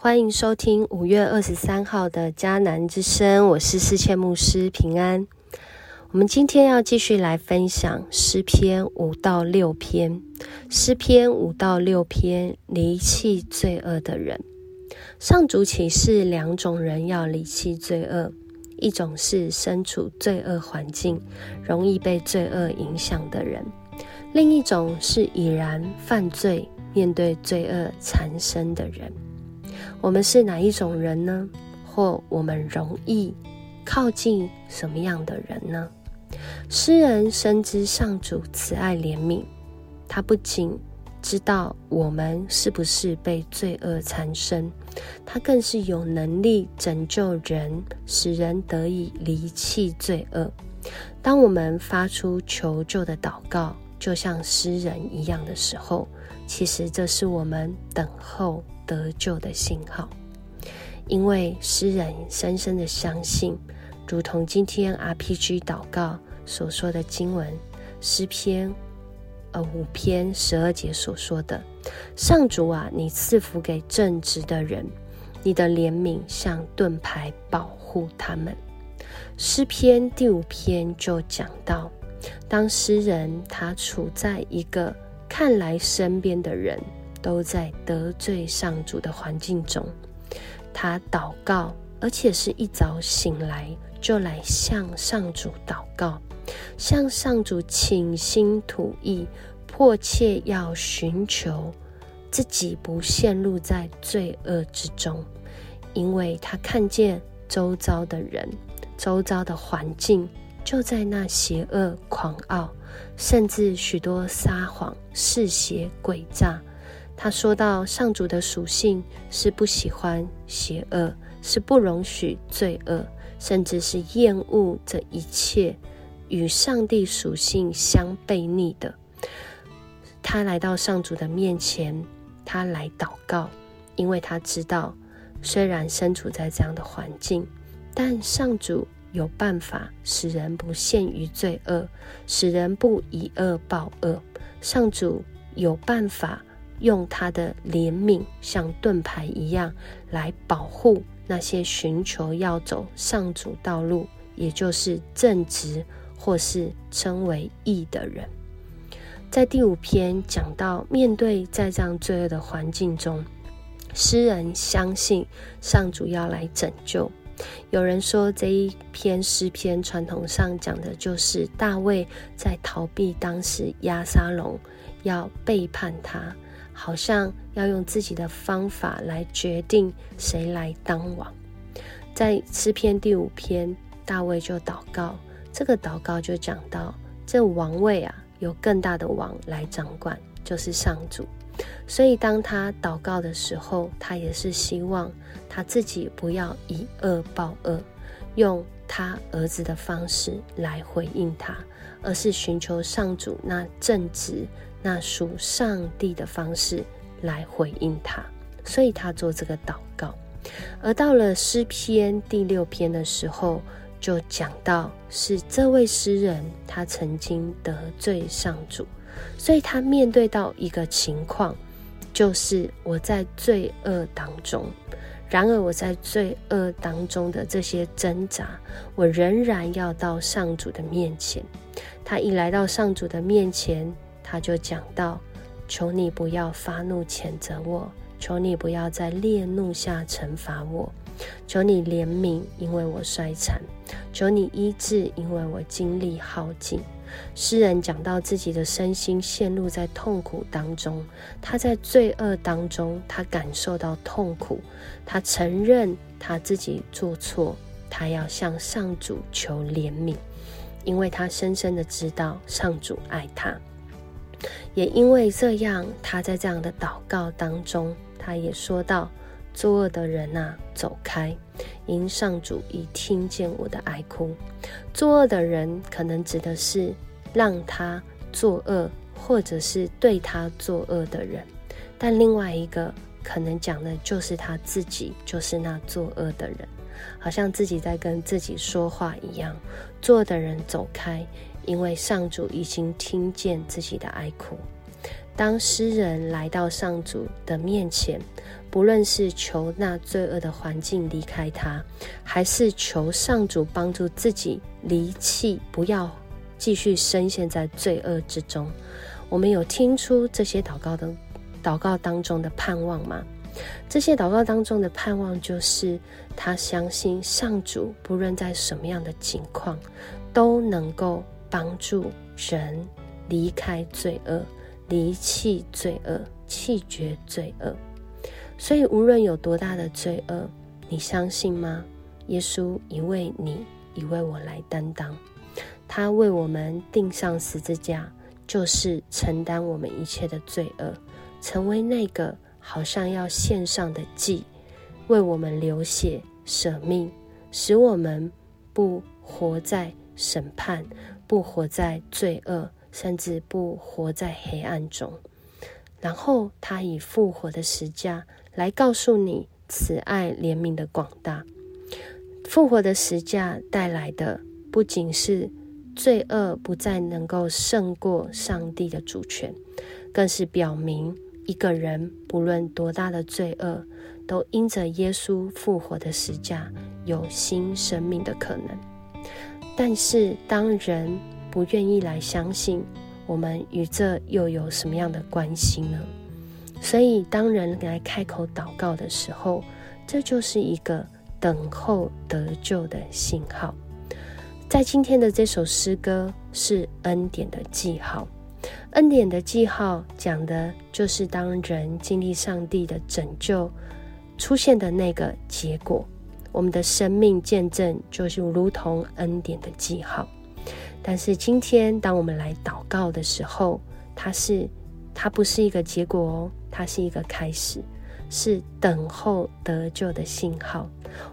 欢迎收听五月二十三号的迦南之声，我是世谦牧师平安。我们今天要继续来分享诗篇五到六篇。诗篇五到六篇，离弃罪恶的人。上主启示两种人要离弃罪恶：一种是身处罪恶环境、容易被罪恶影响的人；另一种是已然犯罪、面对罪恶缠身的人。我们是哪一种人呢？或我们容易靠近什么样的人呢？诗人深知上主慈爱怜悯，他不仅知道我们是不是被罪恶缠身，他更是有能力拯救人，使人得以离弃罪恶。当我们发出求救的祷告，就像诗人一样的时候，其实这是我们等候。得救的信号，因为诗人深深的相信，如同今天 RPG 祷告所说的经文诗篇，呃五篇十二节所说的：“上主啊，你赐福给正直的人，你的怜悯像盾牌保护他们。”诗篇第五篇就讲到，当诗人他处在一个看来身边的人。都在得罪上主的环境中，他祷告，而且是一早醒来就来向上主祷告，向上主倾心吐意，迫切要寻求自己不陷入在罪恶之中，因为他看见周遭的人、周遭的环境就在那邪恶、狂傲，甚至许多撒谎、嗜邪、诡诈。他说到：“上主的属性是不喜欢邪恶，是不容许罪恶，甚至是厌恶这一切与上帝属性相背逆的。”他来到上主的面前，他来祷告，因为他知道，虽然身处在这样的环境，但上主有办法使人不陷于罪恶，使人不以恶报恶。上主有办法。用他的怜悯像盾牌一样来保护那些寻求要走上主道路，也就是正直或是称为义的人。在第五篇讲到，面对在这样罪恶的环境中，诗人相信上主要来拯救。有人说这一篇诗篇传统上讲的就是大卫在逃避当时亚沙龙要背叛他。好像要用自己的方法来决定谁来当王。在诗篇第五篇，大卫就祷告，这个祷告就讲到，这王位啊，有更大的王来掌管，就是上主。所以当他祷告的时候，他也是希望他自己不要以恶报恶，用他儿子的方式来回应他，而是寻求上主那正直。那属上帝的方式来回应他，所以他做这个祷告。而到了诗篇第六篇的时候，就讲到是这位诗人他曾经得罪上主，所以他面对到一个情况，就是我在罪恶当中，然而我在罪恶当中的这些挣扎，我仍然要到上主的面前。他一来到上主的面前。他就讲到：“求你不要发怒谴责我，求你不要在烈怒下惩罚我，求你怜悯，因为我衰残；求你医治，因为我精力耗尽。”诗人讲到自己的身心陷入在痛苦当中，他在罪恶当中，他感受到痛苦，他承认他自己做错，他要向上主求怜悯，因为他深深的知道上主爱他。也因为这样，他在这样的祷告当中，他也说到：“作恶的人呐，走开！因上主已听见我的哀哭。”作恶的人可能指的是让他作恶，或者是对他作恶的人；但另外一个可能讲的就是他自己，就是那作恶的人，好像自己在跟自己说话一样。作恶的人走开！因为上主已经听见自己的哀哭，当诗人来到上主的面前，不论是求那罪恶的环境离开他，还是求上主帮助自己离弃，不要继续深陷在罪恶之中。我们有听出这些祷告的祷告当中的盼望吗？这些祷告当中的盼望，就是他相信上主，不论在什么样的境况，都能够帮助人离开罪恶、离弃罪恶、弃绝罪恶。所以，无论有多大的罪恶，你相信吗？耶稣已为你，已为我来担当，他为我们钉上十字架，就是承担我们一切的罪恶，成为那个。好像要献上的祭，为我们流血舍命，使我们不活在审判，不活在罪恶，甚至不活在黑暗中。然后他以复活的实价来告诉你慈爱怜悯的广大。复活的实价带来的不仅是罪恶不再能够胜过上帝的主权，更是表明。一个人不论多大的罪恶，都因着耶稣复活的实价有新生命的可能。但是，当人不愿意来相信，我们与这又有什么样的关系呢？所以，当人来开口祷告的时候，这就是一个等候得救的信号。在今天的这首诗歌是恩典的记号。恩典的记号讲的就是当人经历上帝的拯救出现的那个结果，我们的生命见证就是如同恩典的记号。但是今天当我们来祷告的时候，它是它不是一个结果哦，它是一个开始，是等候得救的信号。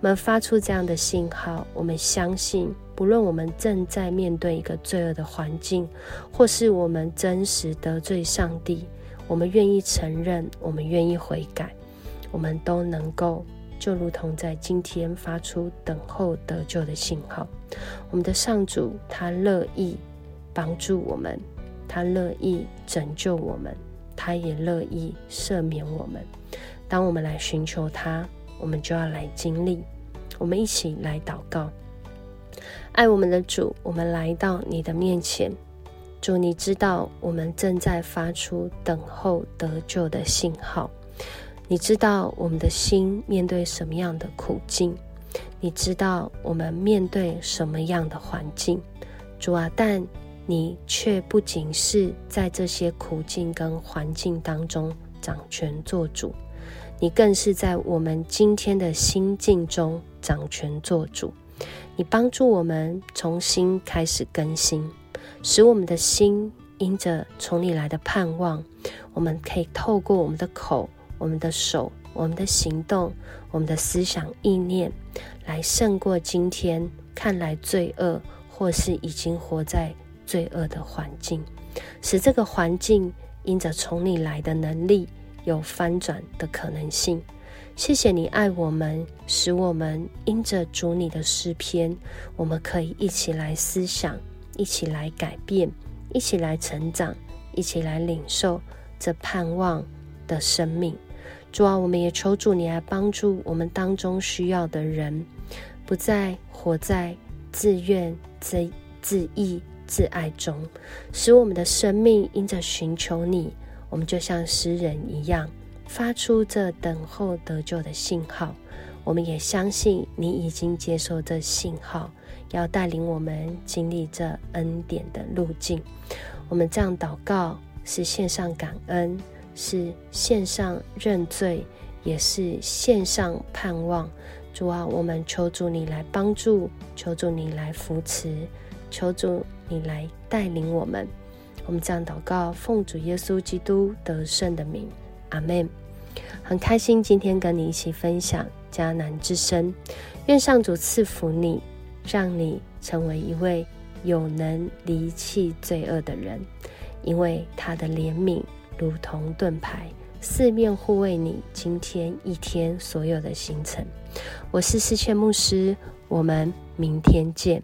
我们发出这样的信号，我们相信。不论我们正在面对一个罪恶的环境，或是我们真实得罪上帝，我们愿意承认，我们愿意悔改，我们都能够就如同在今天发出等候得救的信号。我们的上主他乐意帮助我们，他乐意拯救我们，他也乐意赦免我们。当我们来寻求他，我们就要来经历。我们一起来祷告。爱我们的主，我们来到你的面前。主，你知道我们正在发出等候得救的信号。你知道我们的心面对什么样的苦境？你知道我们面对什么样的环境？主啊，但你却不仅是在这些苦境跟环境当中掌权做主，你更是在我们今天的心境中掌权做主。你帮助我们重新开始更新，使我们的心因着从你来的盼望，我们可以透过我们的口、我们的手、我们的行动、我们的思想意念，来胜过今天看来罪恶或是已经活在罪恶的环境，使这个环境因着从你来的能力有翻转的可能性。谢谢你爱我们，使我们因着主你的诗篇，我们可以一起来思想，一起来改变，一起来成长，一起来领受这盼望的生命。主啊，我们也求主你来帮助我们当中需要的人，不再活在自怨自自义自爱中，使我们的生命因着寻求你，我们就像诗人一样。发出这等候得救的信号，我们也相信你已经接受这信号，要带领我们经历这恩典的路径。我们这样祷告，是献上感恩，是献上认罪，也是献上盼望。主啊，我们求主你来帮助，求主你来扶持，求主你来带领我们。我们这样祷告，奉主耶稣基督得胜的名，阿门。很开心今天跟你一起分享迦南之声，愿上主赐福你，让你成为一位有能离弃罪恶的人，因为他的怜悯如同盾牌，四面护卫你今天一天所有的行程。我是思谦牧师，我们明天见。